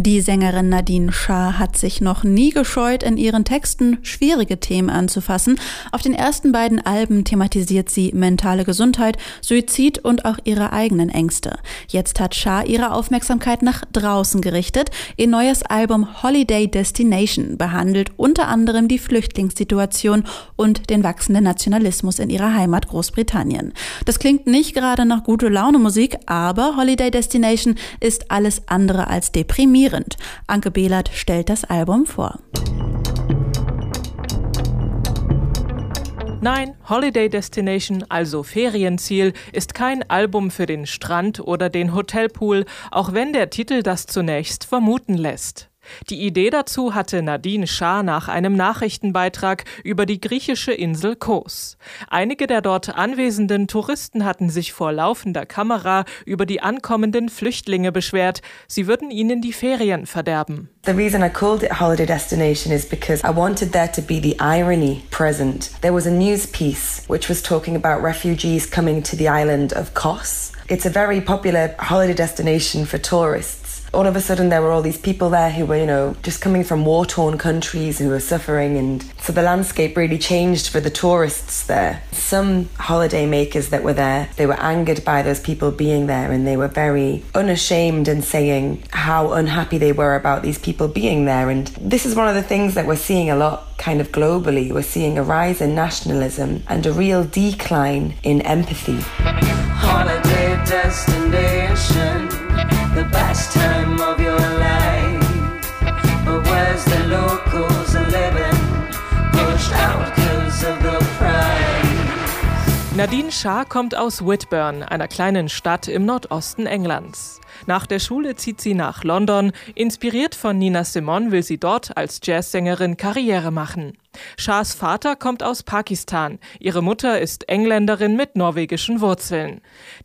Die Sängerin Nadine Schaar hat sich noch nie gescheut, in ihren Texten schwierige Themen anzufassen. Auf den ersten beiden Alben thematisiert sie mentale Gesundheit, Suizid und auch ihre eigenen Ängste. Jetzt hat Schaar ihre Aufmerksamkeit nach draußen gerichtet. Ihr neues Album Holiday Destination behandelt unter anderem die Flüchtlingssituation und den wachsenden Nationalismus in ihrer Heimat Großbritannien. Das klingt nicht gerade nach gute Laune Musik, aber Holiday Destination ist alles andere als deprimierend deprimierend. Anke Behlert stellt das Album vor. Nein, Holiday Destination, also Ferienziel, ist kein Album für den Strand oder den Hotelpool, auch wenn der Titel das zunächst vermuten lässt. Die Idee dazu hatte Nadine Schaar nach einem Nachrichtenbeitrag über die griechische Insel Kos. Einige der dort anwesenden Touristen hatten sich vor laufender Kamera über die ankommenden Flüchtlinge beschwert, sie würden ihnen die Ferien verderben. The reason I called it Holiday Destination is because I wanted there to be the irony present. There was a news piece which was talking about refugees coming to the island of Kos. It's a very popular holiday destination for tourists. All of a sudden there were all these people there who were, you know, just coming from war torn countries who were suffering. And so the landscape really changed for the tourists there. Some holiday makers that were there, they were angered by those people being there and they were very unashamed in saying how unhappy they were about these people being there. And this is one of the things that we're seeing a lot kind of globally. We're seeing a rise in nationalism and a real decline in empathy. Holiday destination Nadine Shah kommt aus Whitburn, einer kleinen Stadt im Nordosten Englands. Nach der Schule zieht sie nach London. Inspiriert von Nina Simone will sie dort als Jazzsängerin Karriere machen. Shahs Vater kommt aus Pakistan. Ihre Mutter ist Engländerin mit norwegischen Wurzeln.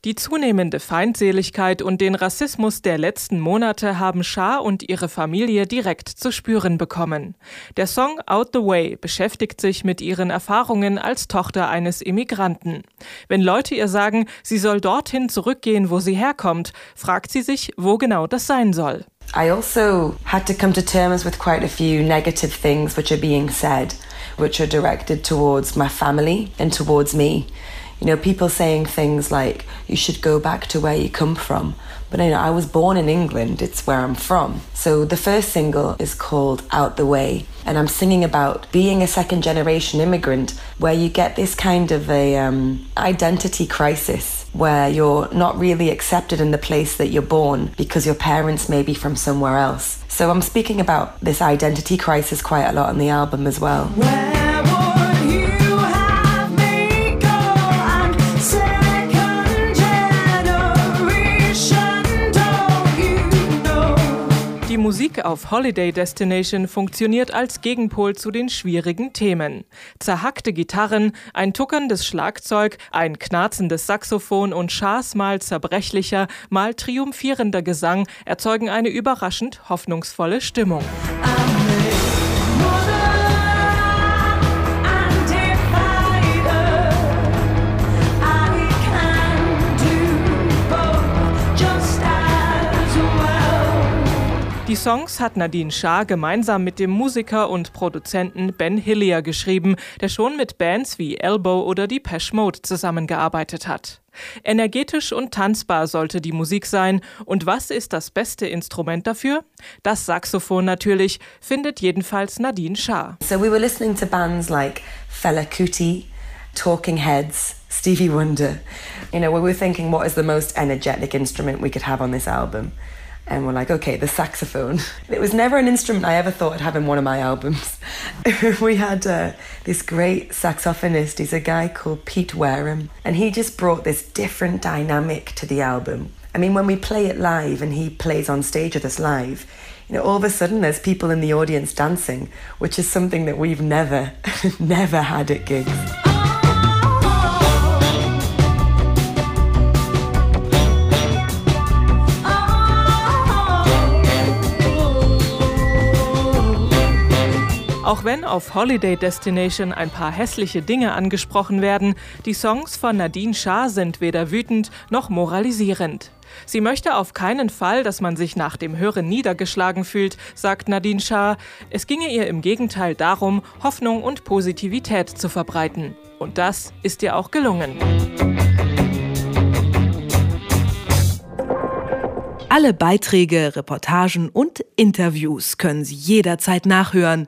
Die zunehmende Feindseligkeit und den Rassismus der letzten Monate haben Shah und ihre Familie direkt zu spüren bekommen. Der Song Out the Way beschäftigt sich mit ihren Erfahrungen als Tochter eines Immigranten. Wenn Leute ihr sagen, sie soll dorthin zurückgehen, wo sie herkommt, fragt sie sich, wo genau das sein soll. I also had to come to terms with quite a few negative things which are being said, which are directed towards my family and towards me. You know, people saying things like, you should go back to where you come from. But you know, I was born in England, it's where I'm from. So the first single is called Out the Way, and I'm singing about being a second generation immigrant where you get this kind of a um, identity crisis where you're not really accepted in the place that you're born because your parents may be from somewhere else. So I'm speaking about this identity crisis quite a lot on the album as well. Auf Holiday Destination funktioniert als Gegenpol zu den schwierigen Themen. Zerhackte Gitarren, ein tuckerndes Schlagzeug, ein knarzendes Saxophon und Schars mal zerbrechlicher, mal triumphierender Gesang erzeugen eine überraschend hoffnungsvolle Stimmung. Songs hat Nadine Schaar gemeinsam mit dem Musiker und Produzenten Ben Hillier geschrieben, der schon mit Bands wie Elbow oder die Pesh Mode zusammengearbeitet hat. Energetisch und tanzbar sollte die Musik sein. Und was ist das beste Instrument dafür? Das Saxophon natürlich, findet jedenfalls Nadine Schaar. So we were listening to bands like Fela Kuti, Talking Heads, Stevie Wonder. You know, we were thinking what is the most energetic instrument we could have on this album? And we're like, okay, the saxophone. It was never an instrument I ever thought I'd have in one of my albums. we had uh, this great saxophonist, he's a guy called Pete Wareham, and he just brought this different dynamic to the album. I mean, when we play it live and he plays on stage with us live, you know, all of a sudden there's people in the audience dancing, which is something that we've never, never had at gigs. Auch wenn auf Holiday Destination ein paar hässliche Dinge angesprochen werden, die Songs von Nadine Shah sind weder wütend noch moralisierend. Sie möchte auf keinen Fall, dass man sich nach dem Hören niedergeschlagen fühlt, sagt Nadine Shah. Es ginge ihr im Gegenteil darum, Hoffnung und Positivität zu verbreiten. Und das ist ihr auch gelungen. Alle Beiträge, Reportagen und Interviews können Sie jederzeit nachhören